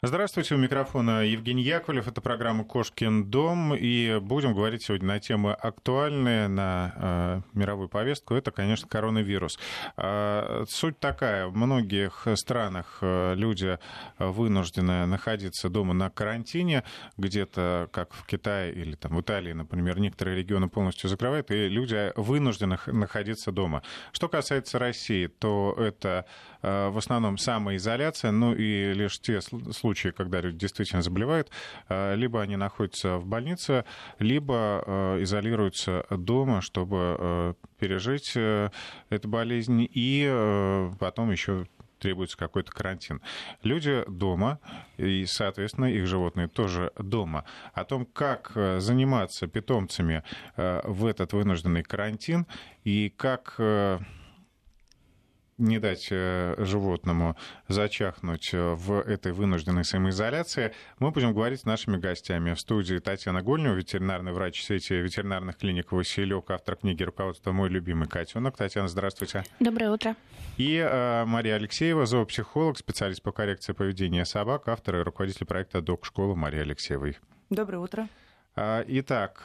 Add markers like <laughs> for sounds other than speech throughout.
Здравствуйте, у микрофона Евгений Яковлев. Это программа «Кошкин дом». И будем говорить сегодня на темы актуальные, на э, мировую повестку. Это, конечно, коронавирус. Э, суть такая. В многих странах э, люди вынуждены находиться дома на карантине. Где-то, как в Китае или там, в Италии, например, некоторые регионы полностью закрывают, и люди вынуждены находиться дома. Что касается России, то это в основном самоизоляция, ну и лишь те случаи, когда люди действительно заболевают, э, либо они находятся в больнице, либо э, изолируются дома, чтобы э, пережить эту болезнь, и потом еще требуется какой-то карантин. Люди дома, и, соответственно, их животные тоже дома. О том, как заниматься питомцами в этот вынужденный карантин и как не дать э, животному зачахнуть э, в этой вынужденной самоизоляции, мы будем говорить с нашими гостями. В студии Татьяна Гольнева, ветеринарный врач сети ветеринарных клиник «Василек», автор книги «Руководство мой любимый котенок». Татьяна, здравствуйте. Доброе утро. И э, Мария Алексеева, зоопсихолог, специалист по коррекции поведения собак, автор и руководитель проекта «Док-школа» Мария Алексеевой. Доброе утро. А, итак,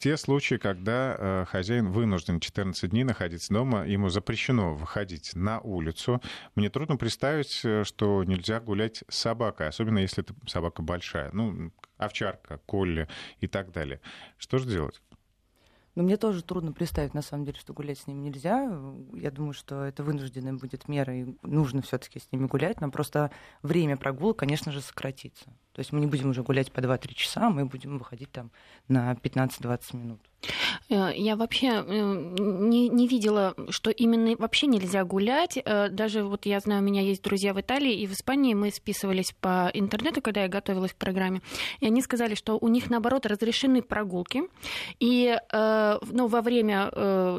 те случаи, когда э, хозяин вынужден 14 дней находиться дома, ему запрещено выходить на улицу. Мне трудно представить, э, что нельзя гулять с собакой, особенно если это собака большая, ну, овчарка, колли и так далее. Что же делать? Но мне тоже трудно представить, на самом деле, что гулять с ним нельзя. Я думаю, что это вынужденная будет мера, и нужно все-таки с ними гулять. Нам просто время прогулок, конечно же, сократится. То есть мы не будем уже гулять по 2-3 часа, мы будем выходить там на 15-20 минут. Э, я вообще э, не, не видела, что именно вообще нельзя гулять. Э, даже вот я знаю, у меня есть друзья в Италии и в Испании, мы списывались по интернету, когда я готовилась к программе, и они сказали, что у них, наоборот, разрешены прогулки. И ну, во время,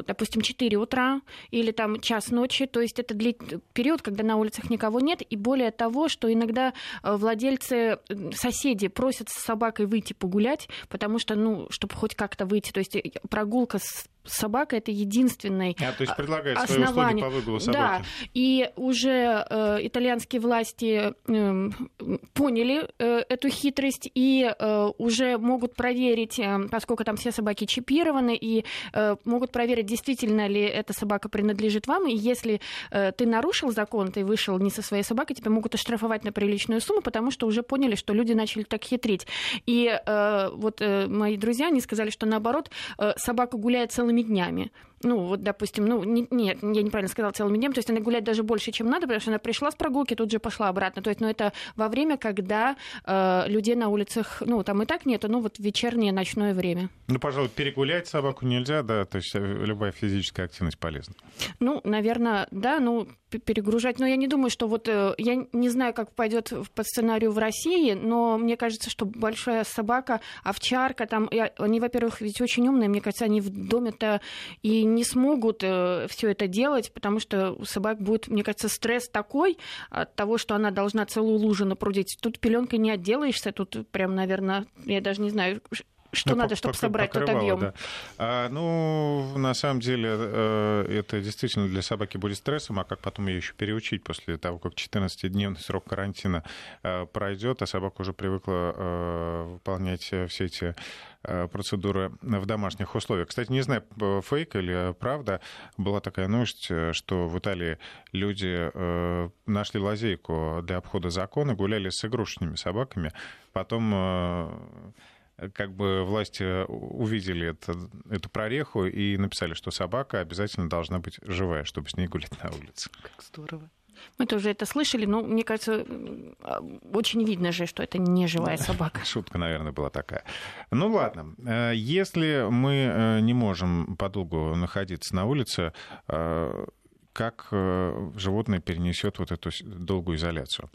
допустим, 4 утра или там час ночи, то есть это длительный период, когда на улицах никого нет, и более того, что иногда владельцы, соседи просят с собакой выйти погулять, потому что, ну, чтобы хоть как-то выйти, то есть прогулка с собака это единственный а, то есть предлагает основание. Свои по выгулу собаки. Да, и уже э, итальянские власти э, поняли э, эту хитрость и э, уже могут проверить, э, поскольку там все собаки чипированы, и э, могут проверить, действительно ли эта собака принадлежит вам, и если э, ты нарушил закон, ты вышел не со своей собакой, тебя могут оштрафовать на приличную сумму, потому что уже поняли, что люди начали так хитрить. И э, вот э, мои друзья, они сказали, что наоборот, э, собака гуляет целыми днями ну, вот, допустим, ну, не, нет, я неправильно сказала целыми днями, то есть она гуляет даже больше, чем надо, потому что она пришла с прогулки, тут же пошла обратно. То есть, ну, это во время, когда э, людей на улицах, ну, там и так нету, ну, вот вечернее, ночное время. Ну, пожалуй, перегулять собаку нельзя, да, то есть э, любая физическая активность полезна. Ну, наверное, да, ну, перегружать. Но я не думаю, что вот э, я не знаю, как пойдет по сценарию в России, но мне кажется, что большая собака, овчарка, там, они, во-первых, ведь очень умные, мне кажется, они в доме-то и не смогут э, все это делать, потому что у собак будет, мне кажется, стресс такой от того, что она должна целую лужу напрудить. Тут пеленкой не отделаешься, тут прям, наверное, я даже не знаю, что ну, надо, чтобы собрать тот объем? Да. А, ну, на самом деле, э, это действительно для собаки будет стрессом, а как потом ее еще переучить после того, как 14-дневный срок карантина э, пройдет, а собака уже привыкла э, выполнять все эти процедуры в домашних условиях. Кстати, не знаю, фейк или правда, была такая новость, что в Италии люди нашли лазейку для обхода закона, гуляли с игрушечными собаками, потом как бы власти увидели это, эту прореху и написали, что собака обязательно должна быть живая, чтобы с ней гулять на улице. Как здорово. Мы тоже это слышали, но мне кажется, очень видно же, что это не живая собака. <laughs> Шутка, наверное, была такая. Ну ладно, э, если мы э, не можем подолгу находиться на улице, э, как животное перенесет вот эту долгую изоляцию?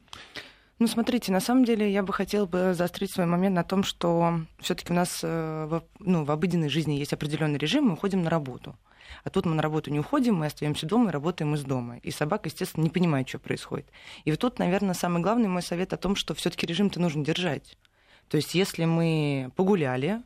Ну, смотрите, на самом деле я бы хотела бы заострить свой момент на том, что все-таки у нас э, ну, в обыденной жизни есть определенный режим, мы уходим на работу. А тут мы на работу не уходим, мы остаемся дома и работаем из дома. И собака, естественно, не понимает, что происходит. И вот тут, наверное, самый главный мой совет о том, что все-таки режим-то нужно держать. То есть, если мы погуляли,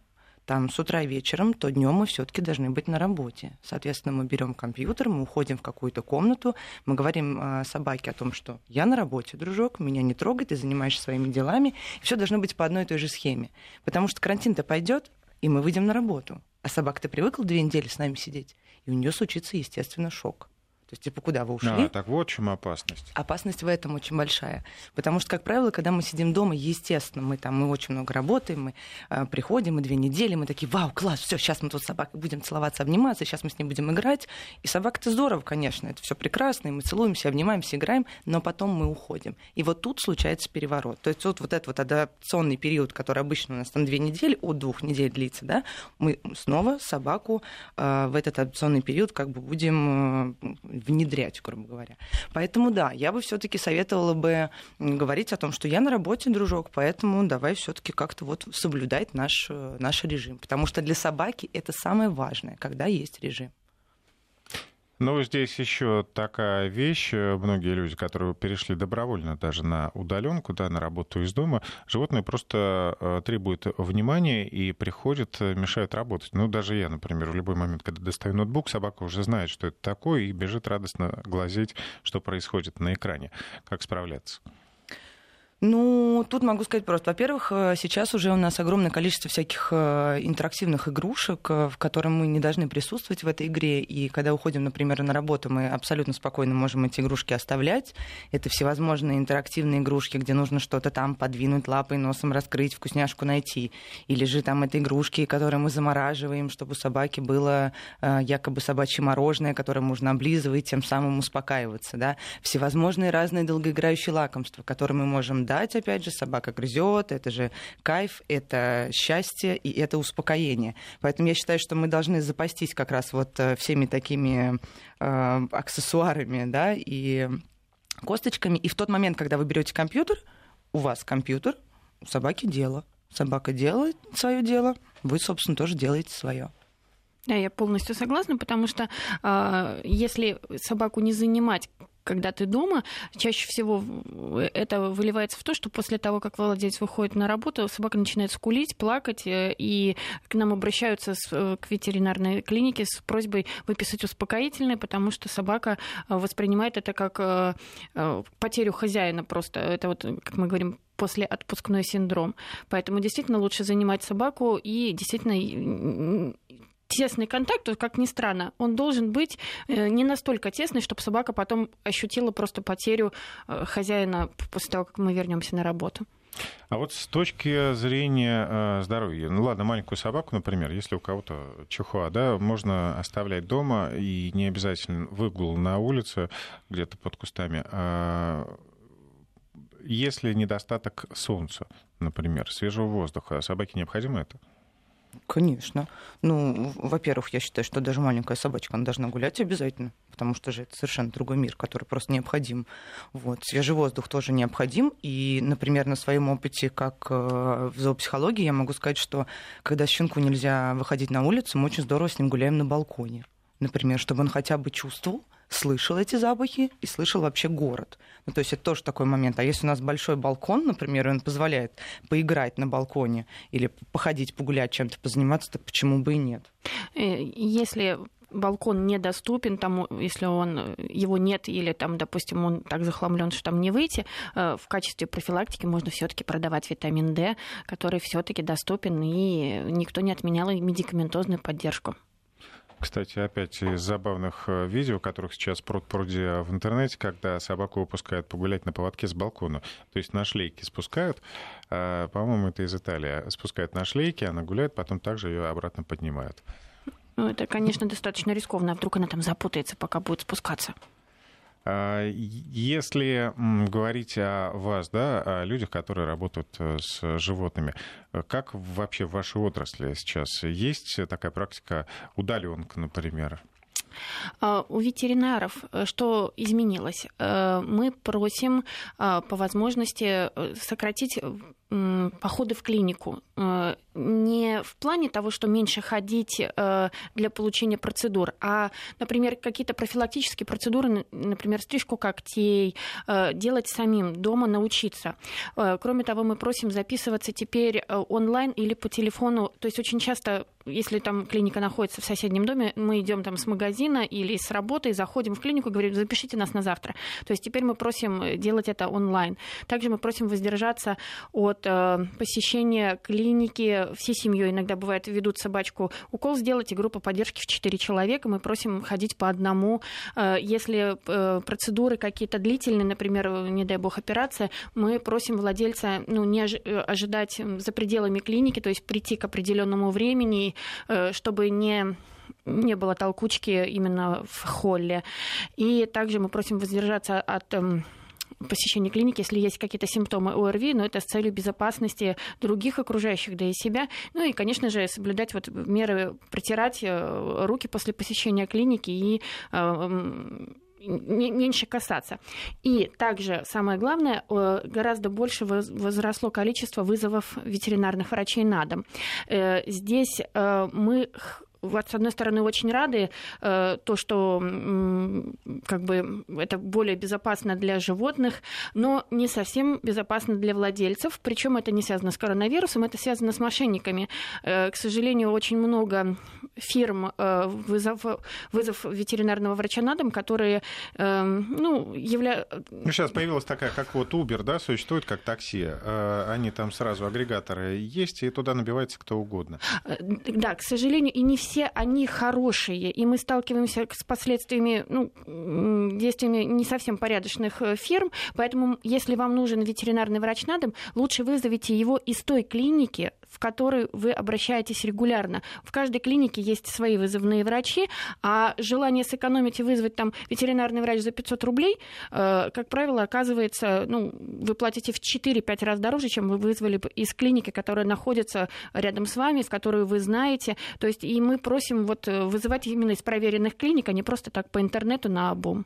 там с утра и вечером, то днем мы все-таки должны быть на работе. Соответственно, мы берем компьютер, мы уходим в какую-то комнату, мы говорим э, собаке о том, что я на работе, дружок, меня не трогай, ты занимаешься своими делами. Все должно быть по одной и той же схеме. Потому что карантин-то пойдет, и мы выйдем на работу. А собака-то привыкла две недели с нами сидеть, и у нее случится, естественно, шок. То есть, типа, куда вы ушли? А, так вот в чем опасность. Опасность в этом очень большая. Потому что, как правило, когда мы сидим дома, естественно, мы там мы очень много работаем, мы э, приходим, мы две недели, мы такие, вау, класс, все, сейчас мы тут с собакой будем целоваться, обниматься, сейчас мы с ней будем играть. И собака-то здорово, конечно, это все прекрасно, и мы целуемся, обнимаемся, играем, но потом мы уходим. И вот тут случается переворот. То есть вот, вот этот вот адаптационный период, который обычно у нас там две недели, от двух недель длится, да, мы снова собаку э, в этот адаптационный период как бы будем э, внедрять, грубо говоря. Поэтому да, я бы все-таки советовала бы говорить о том, что я на работе, дружок, поэтому давай все-таки как-то вот соблюдать наш, э, наш режим. Потому что для собаки это самое важное, когда есть режим. Ну, здесь еще такая вещь. Многие люди, которые перешли добровольно даже на удаленку, да, на работу из дома, животные просто э, требуют внимания и приходят, э, мешают работать. Ну, даже я, например, в любой момент, когда достаю ноутбук, собака уже знает, что это такое, и бежит радостно глазеть, что происходит на экране. Как справляться? Ну, тут могу сказать просто. Во-первых, э, сейчас уже у нас огромное количество всяких э, интерактивных игрушек, э, в которых мы не должны присутствовать в этой игре. И когда уходим, например, на работу, мы абсолютно спокойно можем эти игрушки оставлять. Это всевозможные интерактивные игрушки, где нужно что-то там подвинуть лапой, носом раскрыть, вкусняшку найти. Или же там это игрушки, которые мы замораживаем, чтобы у собаки было якобы собачье мороженое, которое можно облизывать, тем самым успокаиваться. Да? Всевозможные разные долгоиграющие лакомства, которые мы можем страдать, опять же, собака грызет, это же кайф, это счастье и это успокоение. Поэтому я считаю, что мы должны запастись как раз вот э, всеми такими э, аксессуарами, да, и косточками. И в тот момент, когда вы берете компьютер, у вас компьютер, у собаки дело. Собака делает свое дело, вы, собственно, тоже делаете свое. Да, я полностью согласна, потому что э, если собаку не занимать когда ты дома, чаще всего это выливается в то, что после того, как владелец выходит на работу, собака начинает скулить, плакать, э, и к нам обращаются э, к ветеринарной клинике с просьбой выписать успокоительное, потому что собака э, воспринимает это как потерю хозяина просто. Это вот, как мы говорим, после отпускной синдром. Поэтому действительно лучше занимать собаку и действительно тесный контакт, как ни странно, он должен быть э, не настолько тесный, чтобы собака потом ощутила просто потерю э, хозяина после того, как мы вернемся на работу. А вот с точки зрения э, здоровья, ну ладно, маленькую собаку, например, если у кого-то чихуа, да, можно оставлять дома и не обязательно выгул на улице где-то под кустами. А если недостаток солнца, например, свежего воздуха, собаке необходимо это? Конечно. Ну, во-первых, я считаю, что даже маленькая собачка, она должна гулять обязательно, потому что же это совершенно другой мир, который просто необходим. Вот. Свежий воздух тоже необходим. И, например, на своем опыте, как э, в зоопсихологии, я могу сказать, что когда щенку нельзя выходить на улицу, мы очень здорово с ним гуляем на балконе. Например, чтобы он хотя бы чувствовал, слышал эти запахи и слышал вообще город. Ну, то есть это тоже такой момент. А если у нас большой балкон, например, и он позволяет поиграть на балконе или походить, погулять, чем-то позаниматься, то почему бы и нет? Э, если балкон недоступен, там, если он, его нет, или там, допустим, он так захламлен, что там не выйти, э, в качестве профилактики можно все-таки продавать витамин D, который все-таки доступен, и никто не отменял медикаментозную поддержку. Кстати, опять из забавных э, видео, которых сейчас пруд пруди в интернете, когда собаку выпускают погулять на поводке с балкона. То есть на шлейке спускают, а, по-моему, это из Италии, спускают на шлейке, она гуляет, потом также ее обратно поднимают. Ну, это, конечно, достаточно рискованно. А вдруг она там запутается, пока будет спускаться? А, если говорить о вас, да, о людях, которые работают э, с животными, как вообще в вашей отрасли сейчас есть такая практика удаленка, например? А, у ветеринаров э, что изменилось? Э, мы просим по возможности сократить походы в клинику. Э, не в плане того, что меньше ходить э, для получения процедур, а, например, какие-то профилактические процедуры, например, стрижку когтей, э, делать самим, дома научиться. Кроме того, мы просим записываться теперь онлайн или по телефону. То есть очень часто если там клиника находится в соседнем доме, мы идем там с магазина или с работы, заходим в клинику и говорим, запишите нас на завтра. То есть теперь мы просим делать это онлайн. Также мы просим воздержаться от э, посещения клиники всей семьей. Иногда бывает, ведут собачку укол сделать, и группа поддержки в 4 человека. Мы просим ходить по одному. Э, если э, процедуры какие-то длительные, например, не дай бог операция, мы просим владельца ну, не ожидать за пределами клиники, то есть прийти к определенному времени, чтобы не не было толкучки именно в холле. И также мы просим воздержаться от посещения клиники, если есть какие-то симптомы ОРВИ, но это с целью безопасности других окружающих, да и себя. Ну и, конечно же, соблюдать вот меры, протирать э, руки после посещения клиники и э, меньше касаться. И также, самое главное, э, гораздо больше возросло количество вызовов ветеринарных врачей на дом. Здесь мы вот, с одной стороны, очень рады, э, то, что как бы это более безопасно для животных, но не совсем безопасно для владельцев. Причем это не связано с коронавирусом, это связано с мошенниками. Э, к сожалению, очень много фирм э, вызов, вызов ветеринарного врача на дом, которые, ну, являются... Ну, сейчас появилась такая, как вот Uber, да, существует как такси. Они там сразу агрегаторы есть, и туда набивается кто угодно. Да, к сожалению, и не все все они хорошие, и мы сталкиваемся с последствиями, ну, действиями не совсем порядочных э, фирм, поэтому если вам нужен ветеринарный врач на дом, лучше вызовите его из той клиники, в которую вы обращаетесь регулярно. В каждой клинике есть свои вызывные врачи, а желание сэкономить и вызвать там ветеринарный врач за 500 рублей, э, как правило, оказывается, ну, вы платите в 4-5 раз дороже, чем вы вызвали из клиники, которая находится рядом с вами, с которой вы знаете. То есть и мы просим вот э, вызывать именно из проверенных клиник, а не просто так по интернету на обум.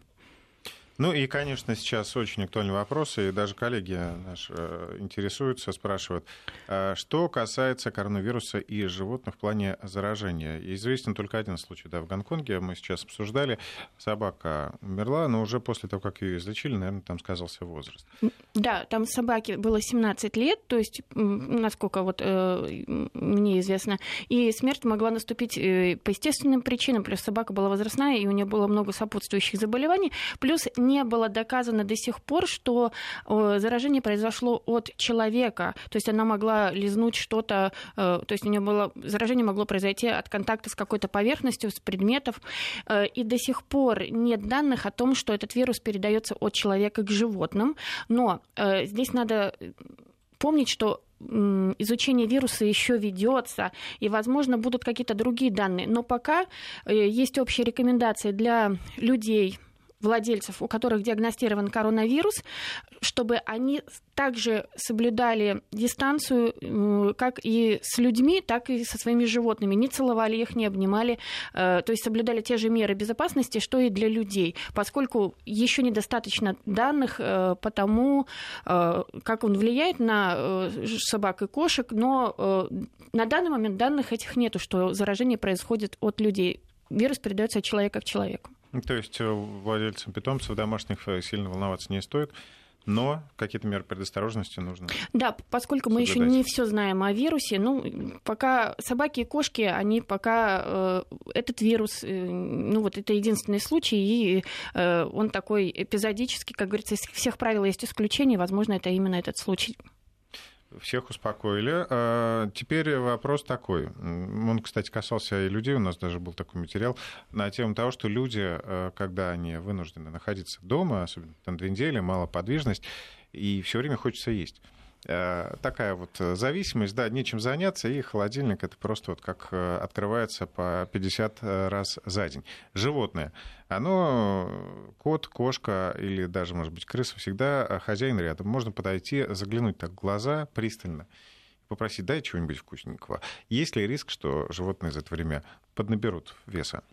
Ну и, конечно, сейчас очень актуальный вопрос, и даже коллеги наши э, интересуются, спрашивают, а что касается коронавируса и животных в плане заражения. Известен только один случай, да, в Гонконге мы сейчас обсуждали, собака умерла, но уже после того, как ее излечили, наверное, там сказался возраст. Да, там собаке было 17 лет, то есть, насколько вот э, мне известно, и смерть могла наступить э, по естественным причинам, плюс собака была возрастная, и у нее было много сопутствующих заболеваний, плюс не было доказано до сих пор, что э, заражение произошло от человека. То есть она могла лизнуть что-то, э, то есть у нее было заражение могло произойти от контакта с какой-то поверхностью, с предметов. Э, и до сих пор нет данных о том, что этот вирус передается от человека к животным. Но здесь надо помнить, что изучение вируса еще ведется, и, возможно, будут какие-то другие данные. Но пока есть общие рекомендации для людей, владельцев, у которых диагностирован коронавирус, чтобы они также соблюдали дистанцию как и с людьми, так и со своими животными. Не целовали их, не обнимали, э, то есть соблюдали те же меры безопасности, что и для людей, поскольку еще недостаточно данных э, по тому, э, как он влияет на собак и кошек, но на данный момент данных этих нету, что заражение происходит от людей. Вирус передается от человека к человеку. Ну, то есть э, владельцам питомцев домашних э, сильно волноваться не стоит. Но какие-то меры предосторожности нужно. Да, поскольку мы еще не все знаем о вирусе, ну, пока собаки и кошки, они пока э, этот вирус, э, ну, вот это единственный случай, и э, он такой эпизодический, как говорится, из всех правил есть исключения, возможно, это именно этот случай всех успокоили. А, теперь вопрос такой. Он, кстати, касался и людей. У нас даже был такой материал на тему того, что люди, а, когда они вынуждены находиться дома, особенно там две недели, мало подвижность, и все время хочется есть. Э, такая вот зависимость, да, нечем заняться, и холодильник это просто вот как э, открывается по 50 э, раз за день. Животное, оно, кот, кошка или даже, может быть, крыса, всегда хозяин рядом. Можно подойти, заглянуть так в глаза пристально, попросить, дай чего-нибудь вкусненького. Есть ли риск, что животные за это время поднаберут веса?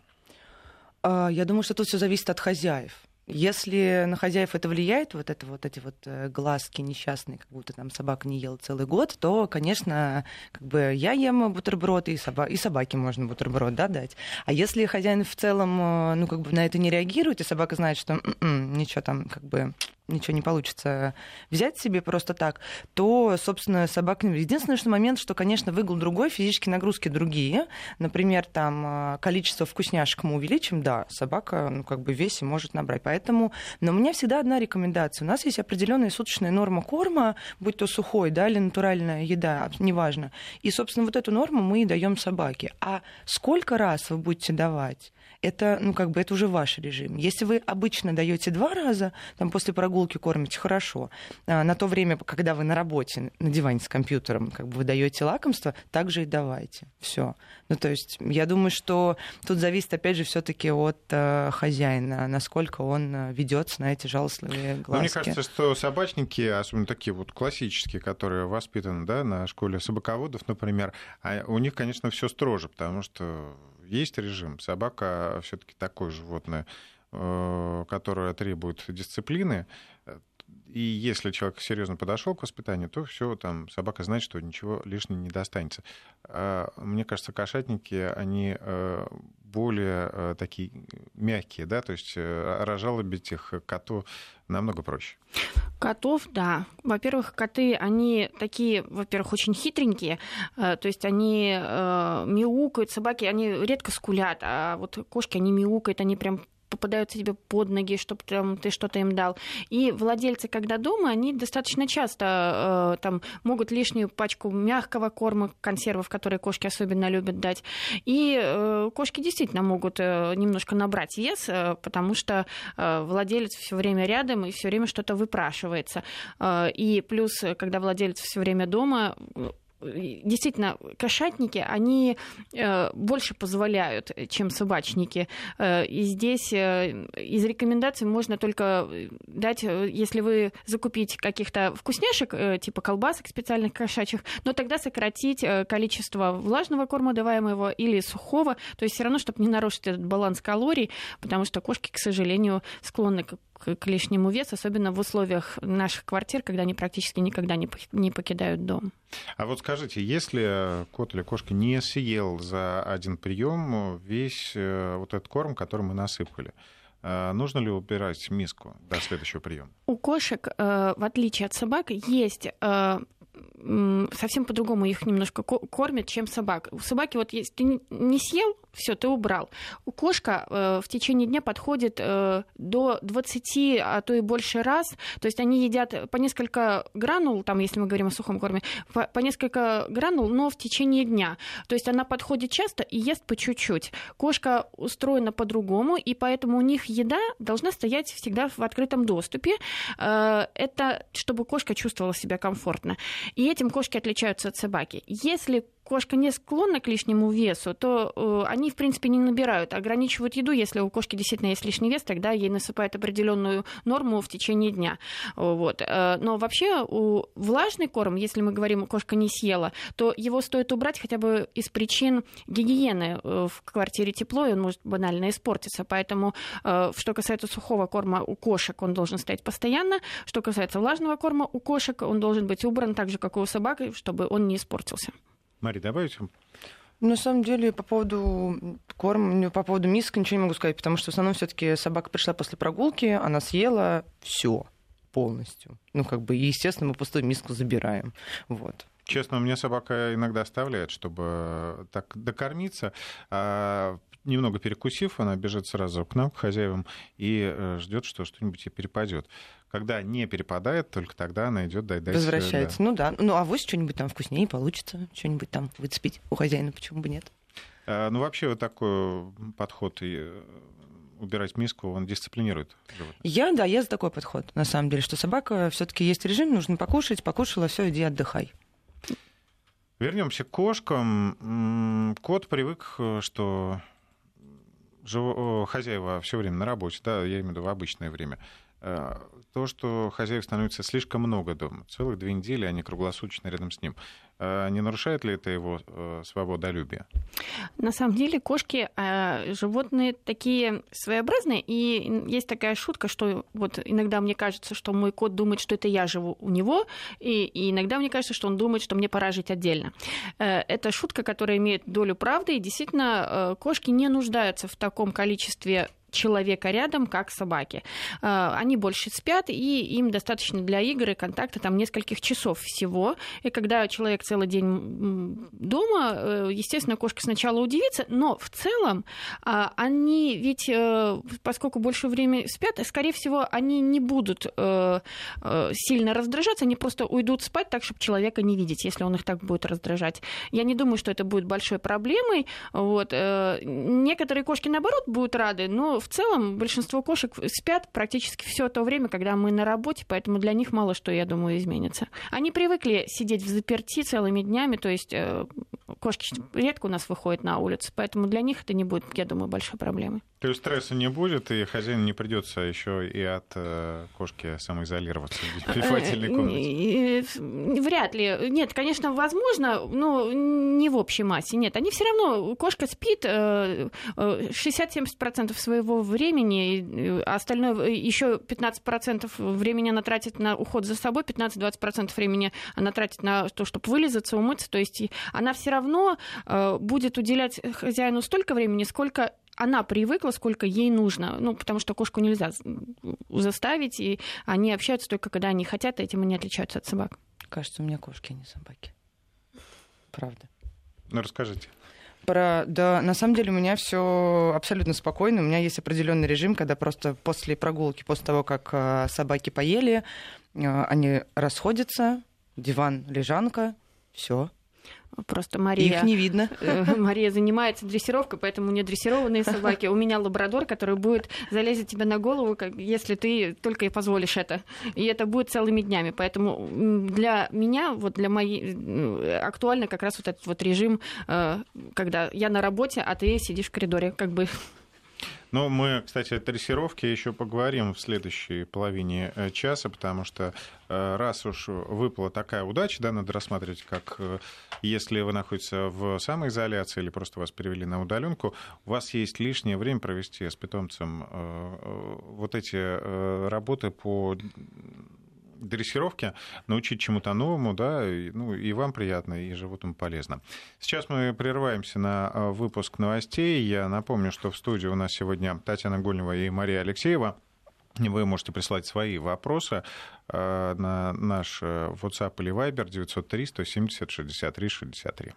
А, я думаю, что тут все зависит от хозяев. Если на хозяев это влияет, вот это вот эти вот э, глазки несчастные, как будто там собака не ела целый год, то, конечно, как бы я ем бутерброд, и, соба- и собаке можно бутерброд да, дать. А если хозяин в целом, э, ну, как бы на это не реагирует, и собака знает, что м-м, ничего там, как бы, ничего не получится взять себе просто так, то, собственно, собака... Единственный что момент, что, конечно, выгул другой, физические нагрузки другие. Например, там э, количество вкусняшек мы увеличим, да, собака, ну, как бы в весе может набрать. Поэтому, но у меня всегда одна рекомендация. У нас есть определенная суточная норма корма, будь то сухой, да, или натуральная еда, неважно. И, собственно, вот эту норму мы и даем собаке. А сколько раз вы будете давать? Это, ну, как бы, это уже ваш режим. Если вы обычно даете два раза, там, после прогулки кормите хорошо, а на то время, когда вы на работе, на диване с компьютером, как бы вы даете лакомство, также и давайте. Все. Ну, то есть, я думаю, что тут зависит, опять же, все-таки от э, хозяина, насколько он э, ведется на эти жалостливые глазки. Но мне кажется, что собачники, особенно такие вот классические, которые воспитаны да, на школе собаководов, например, а у них, конечно, все строже, потому что есть режим. Собака все-таки такое животное, э, которое требует дисциплины. И если человек серьезно подошел к воспитанию, то все, там собака знает, что ничего лишнего не достанется. А, мне кажется, кошатники, они э, более э, такие мягкие, да, то есть разжалобить их коту намного проще. Котов, да. Во-первых, коты, они такие, во-первых, очень хитренькие, э, то есть они э, мяукают, собаки, они редко скулят, а вот кошки, они мяукают, они прям попадаются тебе под ноги, чтобы там, ты что-то им дал. И владельцы, когда дома, они достаточно часто э, там могут лишнюю пачку мягкого корма, консервов, которые кошки особенно любят дать. И э, кошки действительно могут э, немножко набрать вес, э, потому что э, владелец все время рядом и все время что-то выпрашивается. Э, и плюс, когда владелец все время дома, действительно, кошатники, они э, больше позволяют, чем собачники. Э, и здесь э, из рекомендаций можно только дать, если вы закупить каких-то вкусняшек, типа колбасок специальных кошачьих, но тогда сократить количество влажного корма даваемого или сухого, то есть все равно, чтобы не нарушить этот баланс калорий, потому что кошки, к сожалению, склонны к к лишнему весу, особенно в условиях наших квартир, когда они практически никогда не, покидают дом. А вот скажите, если кот или кошка не съел за один прием весь э, вот этот корм, который мы насыпали, э, Нужно ли убирать миску до следующего приема? У кошек, э, в отличие от собак, есть совсем по-другому их немножко кормят, чем собак. У собаки вот если ты не съел, все, ты убрал. У кошка э, в течение дня подходит э, до 20, а то и больше раз. То есть они едят по несколько гранул, там, если мы говорим о сухом корме, по, по несколько гранул, но в течение дня. То есть она подходит часто и ест по чуть-чуть. Кошка устроена по-другому, и поэтому у них еда должна стоять всегда в открытом доступе. Э, это чтобы кошка чувствовала себя комфортно. И этим кошки отличаются от собаки. Если кошка не склонна к лишнему весу, то э, они, в принципе, не набирают, ограничивают еду. Если у кошки действительно есть лишний вес, тогда ей насыпают определенную норму в течение дня. Вот. Э, но вообще у влажный корм, если мы говорим, кошка не съела, то его стоит убрать хотя бы из причин гигиены. Э, в квартире тепло, и он может банально испортиться. Поэтому, э, что касается сухого корма у кошек, он должен стоять постоянно. Что касается влажного корма у кошек, он должен быть убран так же, как и у собак, чтобы он не испортился. Мари, добавить на самом деле, по поводу корма, по поводу миски ничего не могу сказать, потому что в основном все-таки собака пришла после прогулки, она съела все полностью. Ну, как бы, естественно, мы пустую миску забираем. Вот. Честно, у меня собака иногда оставляет, чтобы так докормиться. А немного перекусив, она бежит сразу к нам, к хозяевам, и э, ждет, что что-нибудь ей перепадет. Когда не перепадает, только тогда она идет дай дай Возвращается. Да. Ну да. Ну а вы что-нибудь там вкуснее получится, что-нибудь там выцепить у хозяина, почему бы нет? А, ну вообще вот такой подход и э, убирать миску, он дисциплинирует. Я, да, я за такой подход, на самом деле, что собака все-таки есть режим, нужно покушать, покушала, все, иди отдыхай. Вернемся к кошкам. Кот привык, что хозяева все время на работе, да, я имею в виду в обычное время. То, что хозяев становится слишком много дома, целых две недели они круглосуточно рядом с ним, а не нарушает ли это его э, свободолюбие? На самом деле кошки э, животные такие своеобразные, и есть такая шутка, что вот иногда мне кажется, что мой кот думает, что это я живу у него, и, и иногда мне кажется, что он думает, что мне пора жить отдельно. Э, это шутка, которая имеет долю правды, и действительно кошки не нуждаются в таком количестве человека рядом, как собаки. А, они больше спят, и им достаточно для игр и контакта там нескольких часов всего. И когда человек целый день дома, э, естественно, кошка сначала удивится, но в целом а, они ведь, э, поскольку больше времени спят, скорее всего, они не будут э, сильно раздражаться, они просто уйдут спать так, чтобы человека не видеть, если он их так будет раздражать. Я не думаю, что это будет большой проблемой. Вот. Некоторые кошки, наоборот, будут рады, но в целом большинство кошек спят практически все то время, когда мы на работе, поэтому для них мало что, я думаю, изменится. Они привыкли сидеть в заперти целыми днями, то есть э, кошки редко у нас выходят на улицу, поэтому для них это не будет, я думаю, большой проблемой. То есть стресса не будет, и хозяину не придется еще и от э, кошки самоизолироваться в э, комнате? Вряд ли. Нет, конечно, возможно, но не в общей массе. Нет, они все равно, кошка спит 60-70% своего времени, а остальное еще 15% времени она тратит на уход за собой, 15-20% времени она тратит на то, чтобы вылизаться, умыться. То есть она все равно э, будет уделять хозяину столько времени, сколько она привыкла, сколько ей нужно. Ну, потому что кошку нельзя заставить, и они общаются только когда они хотят, и этим они отличаются от собак. Кажется, у меня кошки, а не собаки. Правда. Ну, расскажите. Про, да, на самом деле у меня все абсолютно спокойно. У меня есть определенный режим, когда просто после прогулки, после того, как э, собаки поели, э, они расходятся, диван, лежанка, все, Просто Мария... Их не видно. <laughs> Э, Мария занимается дрессировкой, поэтому у нее дрессированные собаки. У меня лабрадор, который будет залезть тебе на голову, если ты только и позволишь это. И это будет целыми днями. Поэтому для меня, вот для моей, актуально как раз вот этот вот режим, э, когда я на работе, а ты сидишь в коридоре, как бы ну, мы, кстати, о дрессировке еще поговорим в следующей половине э, часа, потому что э, раз уж выпала такая удача, да, надо рассматривать, как э, если вы находитесь в самоизоляции или просто вас перевели на удаленку, у вас есть лишнее время провести с питомцем вот эти работы по дрессировке, научить чему-то новому, да, ну, и вам приятно, и животным полезно. Сейчас мы прерываемся на а, выпуск новостей. Я напомню, что в студии у нас сегодня Татьяна Гольнева и Мария Алексеева. Вы можете прислать свои вопросы а, на наш э, WhatsApp или Viber 903 170 63 63.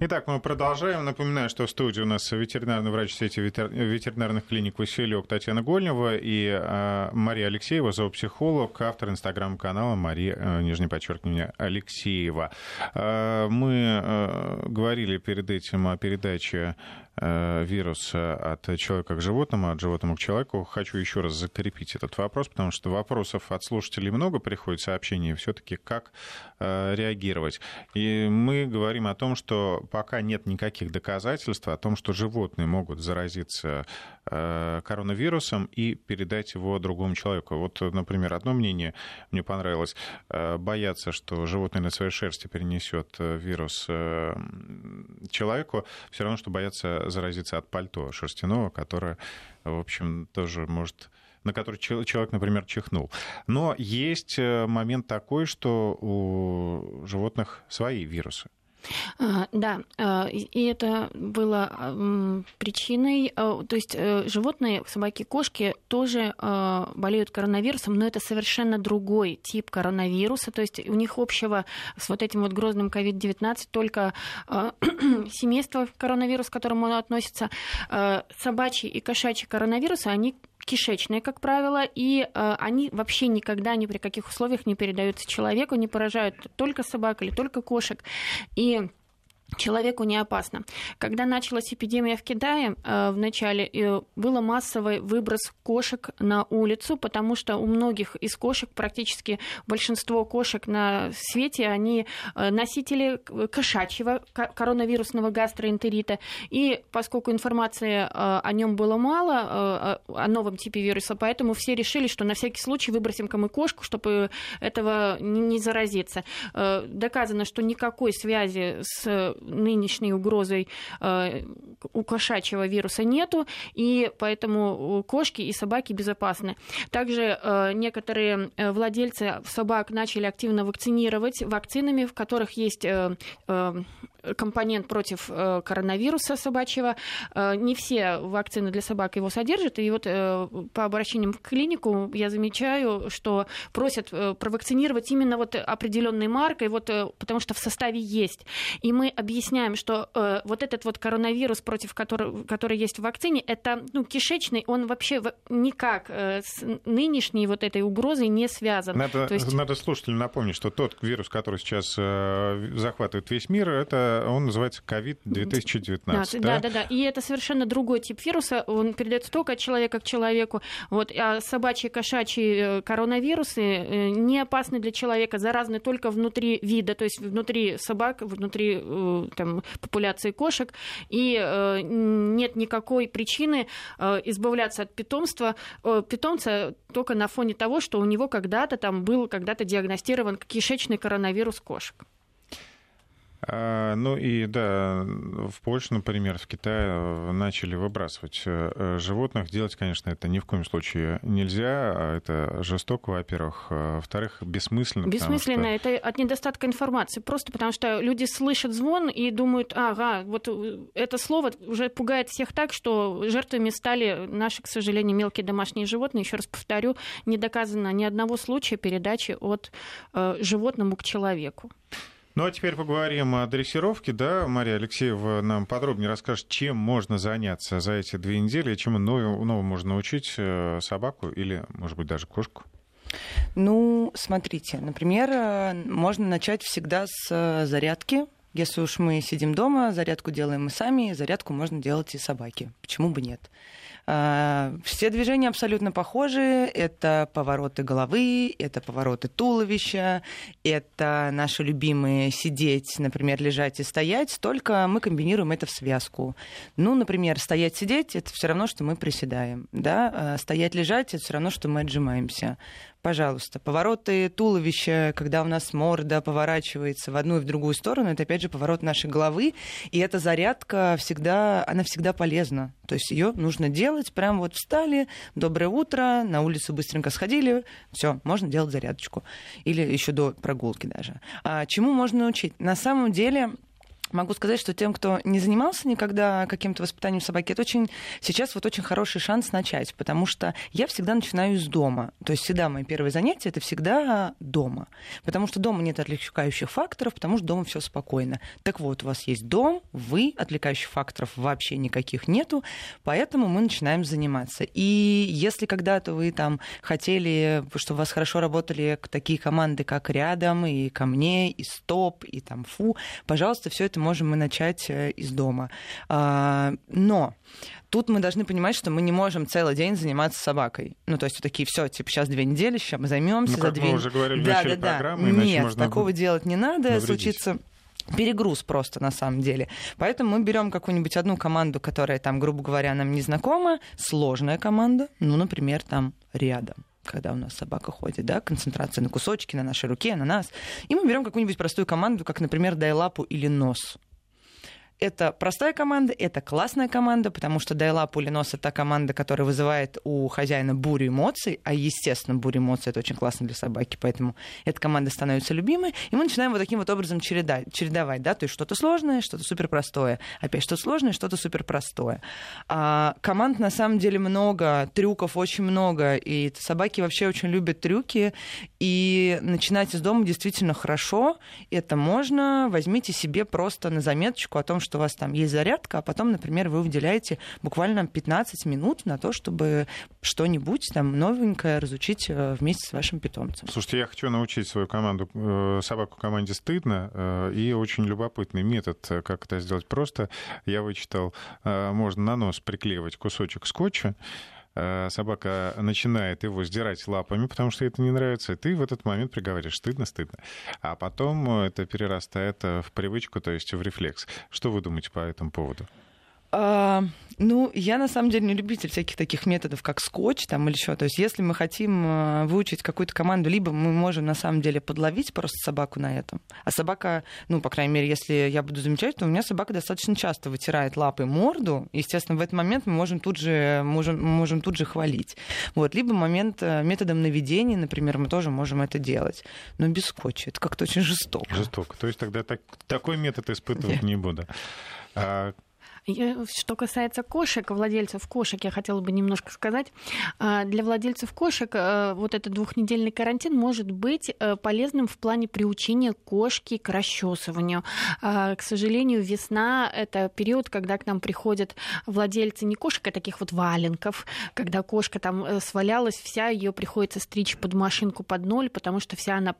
Итак, мы продолжаем. Напоминаю, что в студии у нас ветеринарный врач сети ветеринарных клиник «Василек» Татьяна Гольнева и а, Мария Алексеева, зоопсихолог, автор инстаграм-канала Мария, э, нижнее подчеркивание, Алексеева. А, мы э, говорили перед этим о передаче Э, вируса от человека к животному, от животного к человеку. Хочу еще раз закрепить этот вопрос, потому что вопросов от слушателей много приходит, сообщений все-таки как э, реагировать. И мы говорим о том, что пока нет никаких доказательств о том, что животные могут заразиться э, коронавирусом и передать его другому человеку. Вот, например, одно мнение мне понравилось. Бояться, что животное на своей шерсти перенесет вирус человеку, все равно, что бояться заразиться от пальто шерстяного, которое, в общем, тоже может на который человек, например, чихнул. Но есть э, момент такой, что у животных свои вирусы. А, да, а, и это было причиной, а, то есть э, животные, собаки, кошки тоже болеют коронавирусом, но это совершенно другой тип коронавируса, то есть у них общего с вот этим вот грозным COVID-19 только <clears throat> семейство коронавирус, к которому он относится, собачий и кошачий коронавирусы, они кишечные, как правило, и э, они вообще никогда ни при каких условиях не передаются человеку, не поражают только собак или только кошек. И человеку не опасно. Когда началась эпидемия в Китае, э, в начале э, было массовый выброс кошек на улицу, потому что у многих из кошек, практически большинство кошек на свете, они э, носители кошачьего коронавирусного гастроэнтерита. И поскольку информации о нем было мало, о новом типе вируса, поэтому все решили, что на всякий случай выбросим-ка мы кошку, чтобы этого не заразиться. Доказано, что никакой связи с нынешней угрозой э, у кошачьего вируса нету, и поэтому кошки и собаки безопасны. Также э, некоторые э, владельцы собак начали активно вакцинировать вакцинами, в которых есть компонент против э, коронавируса собачьего. Э, не все вакцины для собак его содержат. И вот э, по обращениям в клинику я замечаю, что просят провакцинировать именно вот определенной маркой, вот, потому что в составе есть. И мы объясняем, что вот этот вот коронавирус, против которого, который есть в вакцине, это ну, кишечный, он вообще никак с нынешней вот этой угрозой не связан. Надо, есть... надо слушателям напомнить, что тот вирус, который сейчас захватывает весь мир, это он называется COVID-2019. Да, да, да, да, да. И это совершенно другой тип вируса. Он передается только от человека к человеку. Вот. А собачьи, кошачьи э, коронавирусы э, не опасны для человека, заразны только внутри вида, то есть внутри собак, внутри э, там, популяции кошек. И нет никакой причины избавляться от питомства, питомца только на фоне того, что у него когда-то там был когда-то диагностирован кишечный коронавирус кошек. А, ну и да, в Польше, например, в Китае э, начали выбрасывать э, животных. Делать, конечно, это ни в коем случае нельзя. А это жестоко, во-первых. А, во-вторых, бессмысленно. Бессмысленно. Что... Это от недостатка информации. Просто потому что люди слышат звон и думают, ага, вот э, это слово уже пугает всех так, что жертвами стали наши, к сожалению, мелкие домашние животные. Еще раз повторю, не доказано ни одного случая передачи от э, животному к человеку. Ну а теперь поговорим о дрессировке. Да, Мария Алексеева нам подробнее расскажет, чем можно заняться за эти две недели, чему новому можно научить э, собаку или, может быть, даже кошку. Ну, смотрите, например, э, можно начать всегда с э, зарядки. Если уж мы сидим дома, зарядку делаем мы сами, зарядку можно делать и собаки. Почему бы нет? А, все движения абсолютно похожи. Это повороты головы, это повороты туловища, это наши любимые сидеть, например, лежать и стоять, только мы комбинируем это в связку. Ну, например, стоять-сидеть — это все равно, что мы приседаем. Да? А стоять-лежать — это все равно, что мы отжимаемся пожалуйста. Повороты туловища, когда у нас морда поворачивается в одну и в другую сторону, это опять же поворот нашей головы, и эта зарядка всегда, она всегда полезна. То есть ее нужно делать, прям вот встали, доброе утро, на улицу быстренько сходили, все, можно делать зарядочку. Или еще до прогулки даже. А чему можно научить? На самом деле могу сказать, что тем, кто не занимался никогда каким-то воспитанием собаки, это очень сейчас вот очень хороший шанс начать, потому что я всегда начинаю из дома. То есть всегда мои первые занятия это всегда дома. Потому что дома нет отвлекающих факторов, потому что дома все спокойно. Так вот, у вас есть дом, вы, отвлекающих факторов вообще никаких нету, поэтому мы начинаем заниматься. И если когда-то вы там хотели, чтобы у вас хорошо работали такие команды, как рядом, и ко мне, и стоп, и там фу, пожалуйста, все это можем мы начать э, из дома. А, но тут мы должны понимать, что мы не можем целый день заниматься собакой. Ну, то есть вот такие, все, типа, сейчас две недели, сейчас мы займемся ну, за две... Мы уже говорили да, в начале да, программы, да. Нет, можно такого делать не надо, навредить. случится перегруз просто на самом деле. Поэтому мы берем какую-нибудь одну команду, которая там, грубо говоря, нам не знакома, сложная команда, ну, например, там рядом когда у нас собака ходит, да, концентрация на кусочки, на нашей руке, на нас. И мы берем какую-нибудь простую команду, как, например, дай лапу или нос. Это простая команда, это классная команда, потому что Дайла Пулинос — это команда, которая вызывает у хозяина бурю эмоций, а, естественно, буря эмоций — это очень классно для собаки, поэтому эта команда становится любимой, и мы начинаем вот таким вот образом череда, чередовать, да, то есть что-то сложное, что-то суперпростое, опять что-то сложное, что-то суперпростое. А команд на самом деле много, трюков очень много, и собаки вообще очень любят трюки, и начинать из дома действительно хорошо, это можно, возьмите себе просто на заметочку о том, что у вас там есть зарядка, а потом, например, вы выделяете буквально 15 минут на то, чтобы что-нибудь там новенькое разучить э, вместе с вашим питомцем. Слушайте, я хочу научить свою команду, э, собаку команде стыдно, э, и очень любопытный метод, как это сделать просто. Я вычитал, можно на нос приклеивать кусочек скотча, собака начинает его сдирать лапами, потому что это не нравится, и ты в этот момент приговариваешь стыдно, стыдно. А потом это перерастает в привычку, то есть в рефлекс. Что вы думаете по этому поводу? А, ну, я на самом деле не любитель всяких таких методов, как скотч там или еще. То есть, если мы хотим а, выучить какую-то команду, либо мы можем на самом деле подловить просто собаку на этом. А собака, ну, по крайней мере, если я буду замечать, то у меня собака достаточно часто вытирает лапой морду. Естественно, в этот момент мы можем тут же, можем, можем тут же хвалить. Вот. Либо момент э, методом наведения, например, мы тоже можем это делать. Но без скотча. Это как-то очень жестоко. Жестоко. То есть тогда так, такой метод испытывать Нет. не буду. А что касается кошек, владельцев кошек, я хотела бы немножко сказать. А, для владельцев кошек э, вот этот двухнедельный карантин может быть э, полезным в плане приучения кошки к расчесыванию. А, к сожалению, весна — это период, когда к нам приходят владельцы не кошек, а таких вот валенков, когда кошка там э, свалялась вся, ее приходится стричь под машинку под ноль, потому что вся она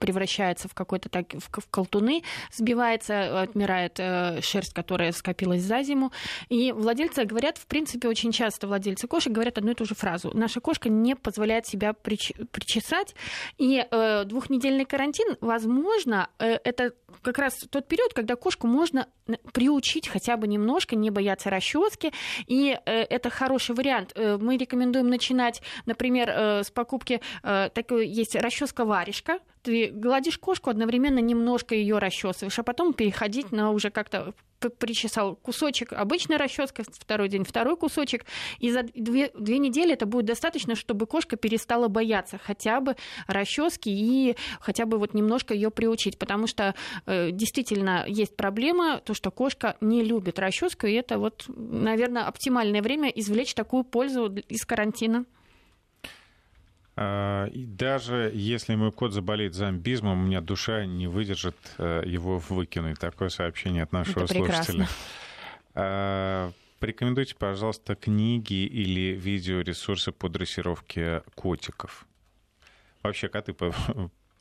превращается в какой-то так в, в колтуны, сбивается, отмирает э, шерсть, которая скопилась за зиму. И владельцы говорят, в принципе, очень часто владельцы кошек говорят одну и ту же фразу. Наша кошка не позволяет себя прич, причесать. И э, двухнедельный карантин, возможно, э, это как раз тот период, когда кошку можно приучить хотя бы немножко, не бояться расчески. И э, это хороший вариант. Э, мы рекомендуем начинать, например, э, с покупки такой есть расческа варежка, ты гладишь кошку, одновременно немножко ее расчесываешь, а потом переходить на уже как-то причесал кусочек обычной расческой, второй день второй кусочек, и за две, две недели это будет достаточно, чтобы кошка перестала бояться хотя бы расчески и хотя бы вот немножко ее приучить, потому что э, действительно есть проблема, то, что кошка не любит расческу, и это вот, наверное, оптимальное время извлечь такую пользу из карантина. А, и даже если мой кот заболеет зомбизмом, у меня душа не выдержит э, его выкинуть. Такое сообщение от нашего Это слушателя. А, порекомендуйте, пожалуйста, книги или видеоресурсы по дрессировке котиков. Вообще коты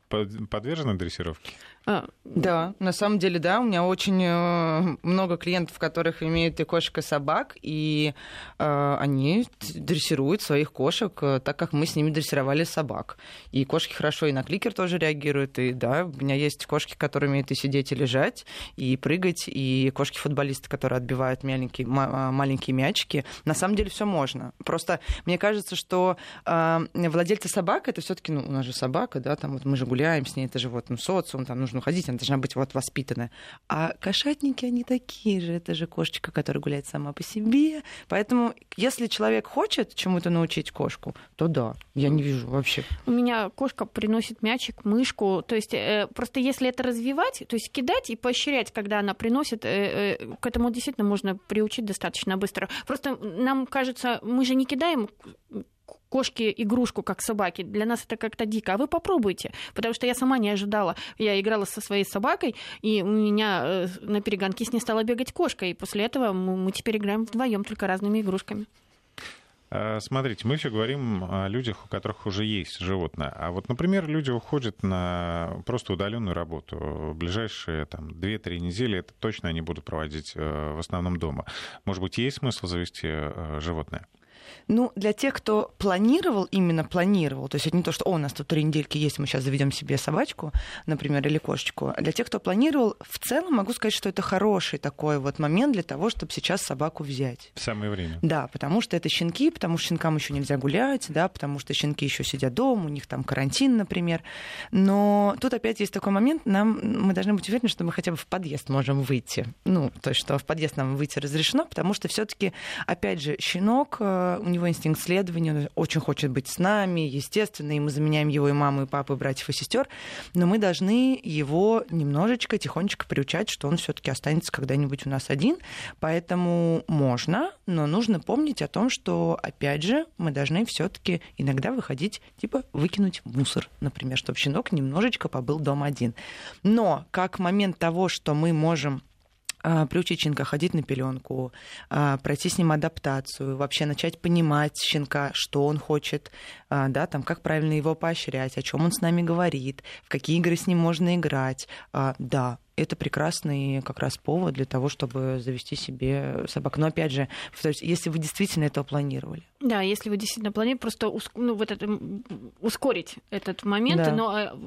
подвержены дрессировке? А, да, на самом деле, да. У меня очень э, много клиентов, которых имеют и кошек, и собак, и э, они дрессируют своих кошек э, так, как мы с ними дрессировали собак. И кошки хорошо и на кликер тоже реагируют. И да, у меня есть кошки, которые умеют и сидеть, и лежать, и прыгать, и кошки-футболисты, которые отбивают маленькие, маленькие мячики. На самом деле все можно. Просто мне кажется, что э, владельцы собак это все-таки, ну, у нас же собака, да, там вот мы же гуляем с ней, это же вот ну, социум, там нужно уходить, она должна быть вот воспитанная. А кошатники, они такие же, это же кошечка, которая гуляет сама по себе. Поэтому, если человек хочет чему-то научить кошку, то да, я не вижу вообще. У меня кошка приносит мячик, мышку, то есть э, просто если это развивать, то есть кидать и поощрять, когда она приносит, э, э, к этому действительно можно приучить достаточно быстро. Просто нам кажется, мы же не кидаем кошки игрушку, как собаки. Для нас это как-то дико. А вы попробуйте. Потому что я сама не ожидала. Я играла со своей собакой, и у меня э, на перегонке с ней стала бегать кошка. И после этого мы теперь играем вдвоем только разными игрушками. А, смотрите, мы все говорим о людях, у которых уже есть животное. А вот, например, люди уходят на просто удаленную работу. В ближайшие там, 2-3 недели это точно они будут проводить э, в основном дома. Может быть, есть смысл завести э, животное? Ну, для тех, кто планировал, именно планировал, то есть это не то, что О, у нас тут три недельки есть, мы сейчас заведем себе собачку, например, или кошечку. Для тех, кто планировал, в целом могу сказать, что это хороший такой вот момент для того, чтобы сейчас собаку взять. В самое время. Да, потому что это щенки, потому что щенкам еще нельзя гулять, да, потому что щенки еще сидят дома, у них там карантин, например. Но тут опять есть такой момент, нам, мы должны быть уверены, что мы хотя бы в подъезд можем выйти. Ну, то есть, что в подъезд нам выйти разрешено, потому что все-таки, опять же, щенок э, у него инстинкт следования, он очень хочет быть с нами, естественно, и мы заменяем его и маму, и папу, и братьев, и сестер, но мы должны его немножечко, тихонечко приучать, что он все-таки останется когда-нибудь у нас один, поэтому можно, но нужно помнить о том, что, опять же, мы должны все-таки иногда выходить, типа выкинуть мусор, например, чтобы щенок немножечко побыл дома один. Но как момент того, что мы можем приучить щенка ходить на пеленку, а, пройти с ним адаптацию, вообще начать понимать щенка, что он хочет, а, да, там, как правильно его поощрять, о чем он с нами говорит, в какие игры с ним можно играть. Да, это прекрасный как раз повод для того, чтобы завести себе собаку. Но опять же, повторюсь, если вы действительно это планировали. Да, если вы действительно планируете, просто ну, вот это, ускорить этот момент, да. но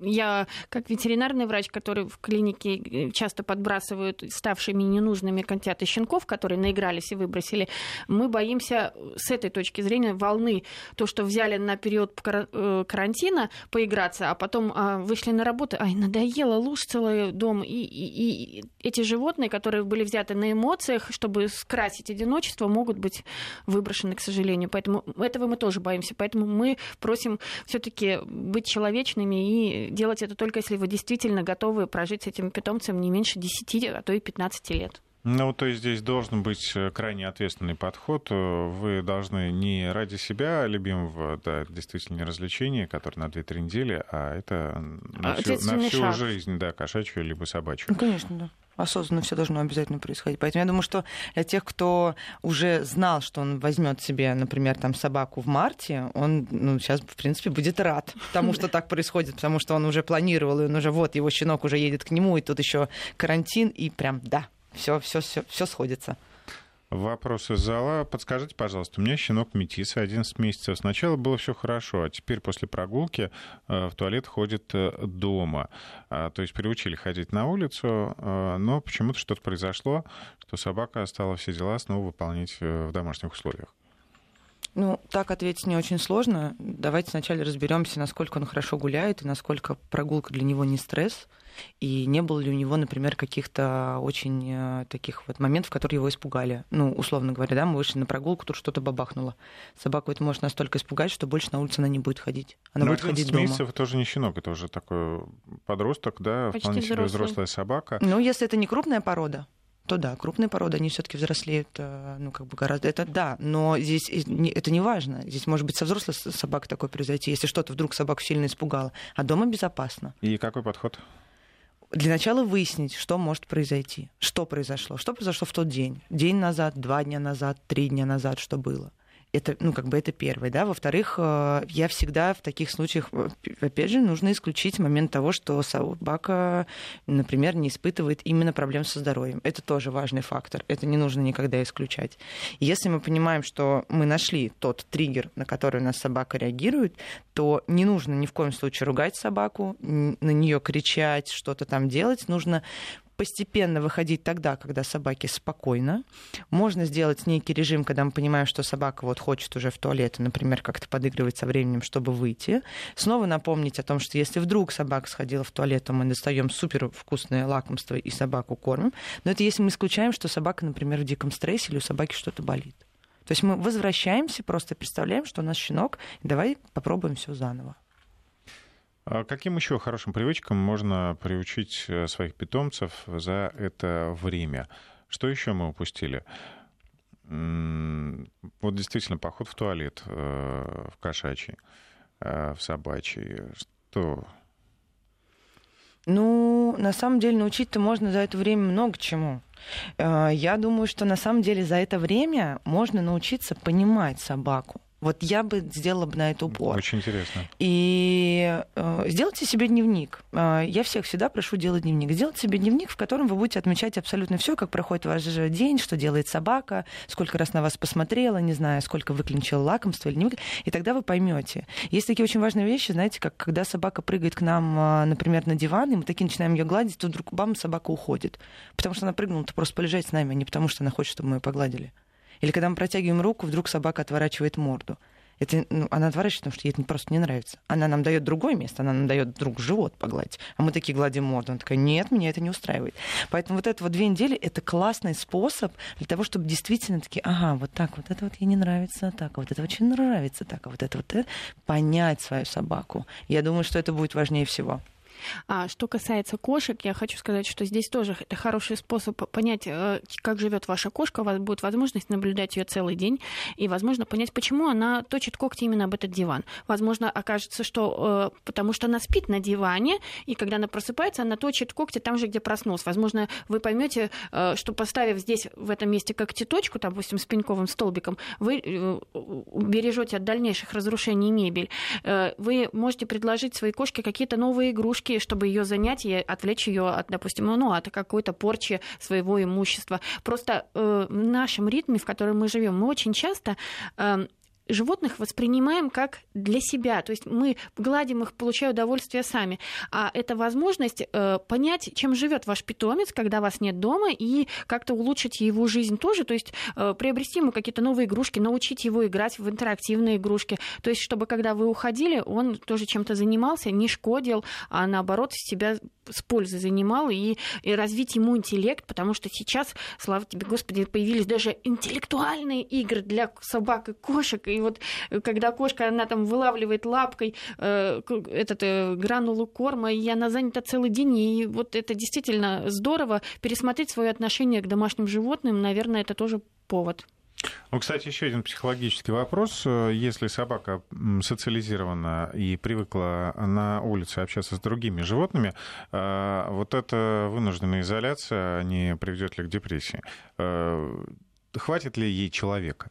я как ветеринарный врач, который в клинике э, часто подбрасывают ставшими ненужными котят и щенков, которые наигрались и выбросили, мы боимся с этой точки зрения волны. То, что взяли на период э, карантина поиграться, а потом а, вышли на работу, ай, надоело, луж целый дом. И, и, и эти животные, которые были взяты на эмоциях, чтобы скрасить одиночество, могут быть выброшены, к сожалению. Поэтому этого мы тоже боимся. Поэтому мы просим все-таки быть человечными и делать это только если вы действительно готовы прожить с этим питомцем не меньше 10, а то и 15 лет. Ну, то есть здесь должен быть э, крайне ответственный подход. Э, вы должны не ради себя любимого, да, действительно не развлечения, которое на 2-3 недели, а это на всю, на всю жизнь, да, кошачью либо собачью. Ну, конечно, да осознанно все должно обязательно происходить. Поэтому я думаю, что для тех, кто уже знал, что он возьмет себе, например, там собаку в марте, он ну, сейчас, в принципе, будет рад тому, что так происходит, потому что он уже планировал, и он уже вот его щенок уже едет к нему, и тут еще карантин, и прям да, все, все, все, все сходится. Вопрос из зала. Подскажите, пожалуйста, у меня щенок метис, 11 месяцев. Сначала было все хорошо, а теперь после прогулки э, в туалет ходит э, дома. А, то есть приучили ходить на улицу, э, но почему-то что-то произошло, что собака стала все дела снова выполнять в домашних условиях. Ну, так ответить не очень сложно. Давайте сначала разберемся, насколько он хорошо гуляет и насколько прогулка для него не стресс. И не было ли у него, например, каких-то очень э, таких вот моментов, которые его испугали. Ну, условно говоря, да, мы вышли на прогулку, тут что-то бабахнуло. Собаку это может настолько испугать, что больше на улице она не будет ходить. Она Но будет ходить дома. месяцев тоже не щенок, это уже такой подросток, да, Почти вполне себе взрослая собака. Ну, если это не крупная порода, то да, крупные породы, они все-таки взрослеют, э, ну, как бы гораздо. Это да, но здесь это не важно. Здесь может быть со взрослой собакой такое произойти, если что-то вдруг собаку сильно испугало. А дома безопасно. И какой подход? для начала выяснить, что может произойти, что произошло, что произошло в тот день, день назад, два дня назад, три дня назад, что было. Это, ну, как бы это первое, да. Во-вторых, э, я всегда в таких случаях, э, опять же, нужно исключить момент того, что собака, например, не испытывает именно проблем со здоровьем. Это тоже важный фактор. Это не нужно никогда исключать. Если мы понимаем, что мы нашли тот триггер, на который у нас собака реагирует, то не нужно ни в коем случае ругать собаку, на нее кричать, что-то там делать. Нужно постепенно выходить тогда, когда собаке спокойно. Можно сделать некий режим, когда мы понимаем, что собака вот хочет уже в туалет, например, как-то подыгрывать со временем, чтобы выйти. Снова напомнить о том, что если вдруг собака сходила в туалет, то мы достаем супер вкусное лакомство и собаку кормим. Но это если мы исключаем, что собака, например, в диком стрессе или у собаки что-то болит. То есть мы возвращаемся, просто представляем, что у нас щенок, давай попробуем все заново. А каким еще хорошим привычкам можно приучить э, своих питомцев за это время? Что еще мы упустили? Вот действительно, поход в туалет э, в кошачий, э, в собачий. Что ну, на самом деле, научить-то можно за это время много чему. Я думаю, что на самом деле за это время можно научиться понимать собаку. Вот я бы сделала бы на это упор. Очень интересно. И э, сделайте себе дневник. Э, я всех всегда прошу делать дневник. Сделайте себе дневник, в котором вы будете отмечать абсолютно все, как проходит ваш день, что делает собака, сколько раз на вас посмотрела, не знаю, сколько выключила лакомство или не выключила. И тогда вы поймете. Есть такие очень важные вещи, знаете, как когда собака прыгает к нам, э, например, на диван, и мы такие начинаем ее гладить, то вдруг бам, собака уходит. Потому что она прыгнула, то просто полежать с нами, а не потому что она хочет, чтобы мы ее погладили. Или когда мы протягиваем руку, вдруг собака отворачивает морду. Это, ну, она отворачивает, потому что ей это просто не нравится. Она нам дает другое место, она нам дает друг живот погладить. А мы такие гладим морду. Она такая, нет, меня это не устраивает. Поэтому вот это вот две недели — это классный способ для того, чтобы действительно такие, ага, вот так, вот это вот ей не нравится, так, а вот это очень нравится, так, а вот это вот это. понять свою собаку. Я думаю, что это будет важнее всего. А что касается кошек, я хочу сказать, что здесь тоже это хороший способ понять, э, как живет ваша кошка. У вас будет возможность наблюдать ее целый день и, возможно, понять, почему она точит когти именно об этот диван. Возможно, окажется, что э, потому что она спит на диване, и когда она просыпается, она точит когти там же, где проснулась. Возможно, вы поймете, э, что поставив здесь, в этом месте, когтеточку, допустим, с пеньковым столбиком, вы бережете от дальнейших разрушений мебель. Вы можете предложить своей кошке какие-то новые игрушки, чтобы ее занять и отвлечь ее от, допустим, ну, от какой-то порчи своего имущества. Просто э, в нашем ритме, в котором мы живем, мы очень часто э, животных воспринимаем как для себя. То есть мы гладим их, получая удовольствие сами. А это возможность э, понять, чем живет ваш питомец, когда вас нет дома, и как-то улучшить его жизнь тоже. То есть э, приобрести ему какие-то новые игрушки, научить его играть в интерактивные игрушки. То есть чтобы когда вы уходили, он тоже чем-то занимался, не шкодил, а наоборот себя с пользой занимал и, и развить ему интеллект, потому что сейчас, слава тебе, Господи, появились даже интеллектуальные игры для собак и кошек, и вот э, когда кошка, она там вылавливает лапкой э, этот э, гранулу корма, и она занята целый день, и вот это действительно здорово. Пересмотреть свое отношение к домашним животным, наверное, это тоже повод. Ну, кстати, еще один психологический вопрос. Если собака социализирована и привыкла на улице общаться с другими животными, э, вот эта вынужденная изоляция не приведет ли к депрессии? Э, хватит ли ей человека?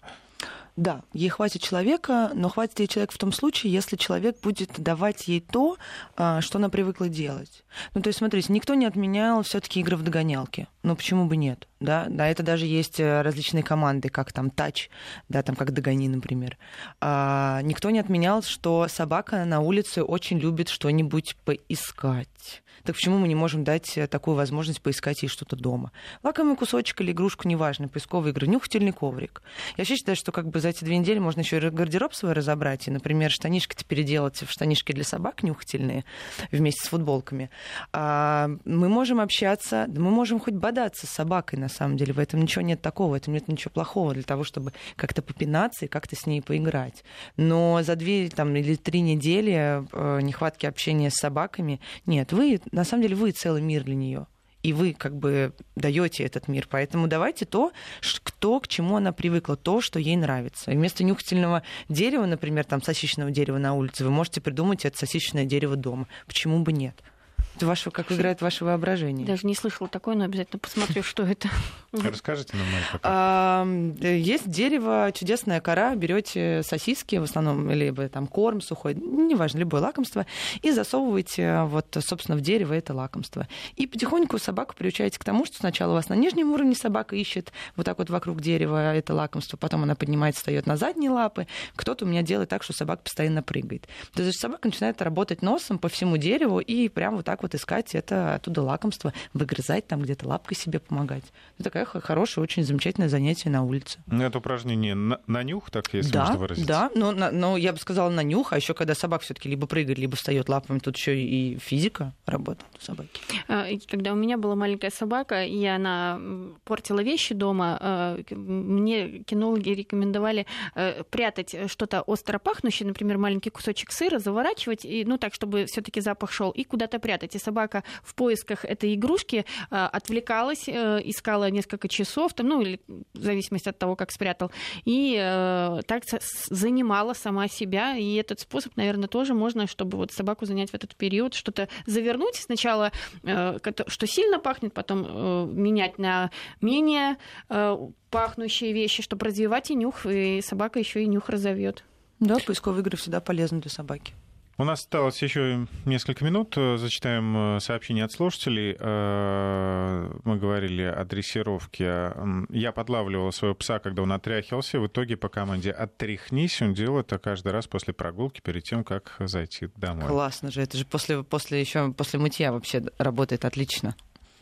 Да, ей хватит человека, но хватит ей человека в том случае, если человек будет давать ей то, а, что она привыкла делать. Ну, то есть, смотрите, никто не отменял все таки игры в догонялки. Ну, почему бы нет? Да, да, это даже есть э, различные команды, как там тач, да, там как догони, например. А, никто не отменял, что собака на улице очень любит что-нибудь поискать. Так почему мы не можем дать э, такую возможность поискать ей что-то дома? Лакомый кусочек или игрушку, неважно, поисковая игра, нюхательный коврик. Я считаю, что как бы за эти две недели можно еще и гардероб свой разобрать, и, например, штанишки теперь делать в штанишки для собак нюхательные вместе с футболками. А мы можем общаться, мы можем хоть бодаться с собакой, на самом деле. В этом ничего нет такого, в этом нет ничего плохого для того, чтобы как-то попинаться и как-то с ней поиграть. Но за две там, или три недели э, нехватки общения с собаками, нет, вы, на самом деле, вы целый мир для нее и вы как бы даете этот мир. Поэтому давайте то, кто к чему она привыкла, то, что ей нравится. Вместо нюхательного дерева, например, там сосисочного дерева на улице, вы можете придумать это сосисочное дерево дома. Почему бы нет? Ваше, как играет ваше воображение. Даже не слышала такое, но обязательно посмотрю, что это. <laughs> Расскажите нам, Майя, Есть дерево, чудесная кора, берете сосиски в основном, либо там корм сухой, неважно, любое лакомство, и засовываете вот, собственно, в дерево это лакомство. И потихоньку собаку приучаете к тому, что сначала у вас на нижнем уровне собака ищет вот так вот вокруг дерева это лакомство, потом она поднимается, встает на задние лапы. Кто-то у меня делает так, что собака постоянно прыгает. То есть собака начинает работать носом по всему дереву и прям вот так вот искать это оттуда лакомство, выгрызать там где-то лапкой себе помогать. Это такое хорошее, очень замечательное занятие на улице. Ну, это упражнение на, на нюх, так если да, можно выразиться? Да, но, но я бы сказала на нюх, а еще когда собака все-таки либо прыгает, либо встает лапами, тут еще и физика работает у собаки. А, когда у меня была маленькая собака, и она портила вещи дома, а, мне кинологи рекомендовали э, прятать что-то остро пахнущее, например, маленький кусочек сыра, заворачивать, и, ну так, чтобы все-таки запах шел, и куда-то прятать и собака в поисках этой игрушки а, отвлекалась, э, искала несколько часов, там, ну, или в зависимости от того, как спрятал, и э, так занимала сама себя. И этот способ, наверное, тоже можно, чтобы вот собаку занять в этот период, что-то завернуть сначала, э, что сильно пахнет, потом менять на менее пахнущие вещи, чтобы развивать и нюх, и собака еще и нюх разовьет. Да, поисковые игры всегда полезны для собаки. У нас осталось еще несколько минут. Зачитаем э, сообщение от слушателей. Э, мы говорили о дрессировке. Я подлавливал своего пса, когда он отряхивался. В итоге по команде «оттряхнись» он делал это каждый раз после прогулки, перед тем, как зайти домой. Классно же. Это же после, после, еще после мытья вообще работает отлично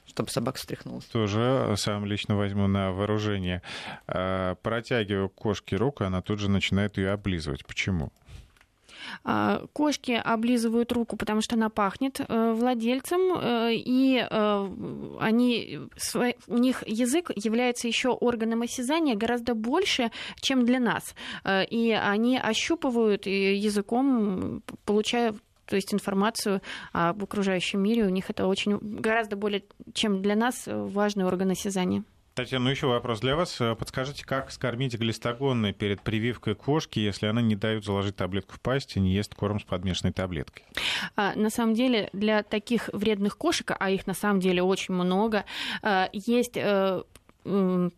чтобы собака встряхнулась. Тоже сам лично возьму на вооружение. Э, протягиваю кошке руку, она тут же начинает ее облизывать. Почему? А, кошки облизывают руку, потому что она пахнет э, владельцем, э, и э, они, у них язык является еще органом осязания гораздо больше, чем для нас. И они ощупывают языком, получая то есть информацию об окружающем мире. У них это очень гораздо более, чем для нас, важный орган осязания. Татьяна, ну еще вопрос для вас. Подскажите, как скормить глистогонной перед прививкой кошки, если она не дает заложить таблетку в пасть и не ест корм с подмешанной таблеткой? А, на самом деле, для таких вредных кошек, а их на самом деле очень много, а, есть э, Э,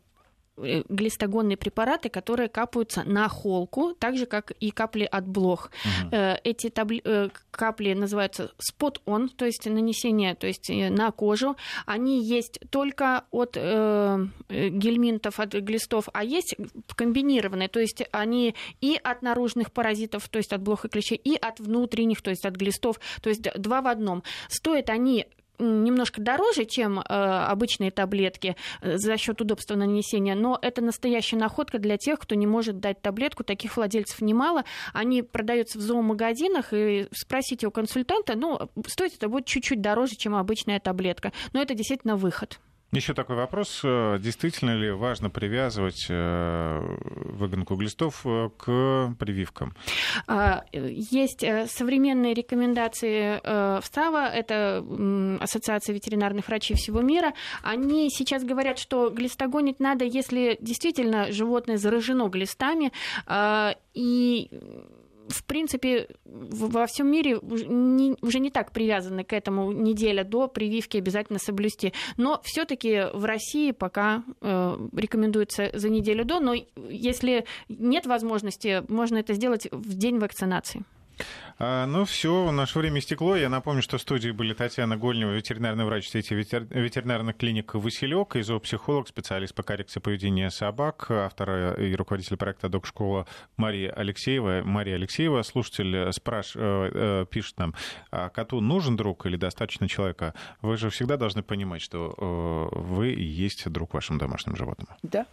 глистогонные препараты, которые капаются на холку, так же, как и капли от блох. Угу. Эти табли... Э, капли называются спот-он, то есть нанесение то есть на кожу. Они есть только от э, гельминтов, от глистов, а есть комбинированные, то есть они и от наружных паразитов, то есть от блох и клещей, и от внутренних, то есть от глистов, то есть два в одном. Стоят они немножко дороже, чем э, обычные таблетки э, за счет удобства нанесения, но это настоящая находка для тех, кто не может дать таблетку. Таких владельцев немало. Они продаются в зоомагазинах, и спросите у консультанта, ну, стоит это будет чуть-чуть дороже, чем обычная таблетка. Но это действительно выход. Еще такой вопрос. Э, действительно ли важно привязывать э, выгонку глистов э, к прививкам? А, есть современные рекомендации ВСАВА, это Ассоциация ветеринарных врачей всего мира. Они сейчас говорят, что глистогонить надо, если действительно животное заражено глистами, и в принципе, во всем мире уже не так привязаны к этому неделя до прививки обязательно соблюсти. Но все-таки в России пока э, рекомендуется за неделю до, но если нет возможности, можно это сделать в день вакцинации. А, ну все, наше время истекло. Я напомню, что в студии были Татьяна Гольнева, ветеринарный врач сети ветер... ветеринарных клиник «Василек», и зоопсихолог, специалист по коррекции поведения собак, автор и руководитель проекта «Док-школа» Мария Алексеева. Мария Алексеева, слушатель, спраш... Э, э, пишет нам, а коту нужен друг или достаточно человека? Вы же всегда должны понимать, что э, вы и есть друг вашим домашним животным. Да.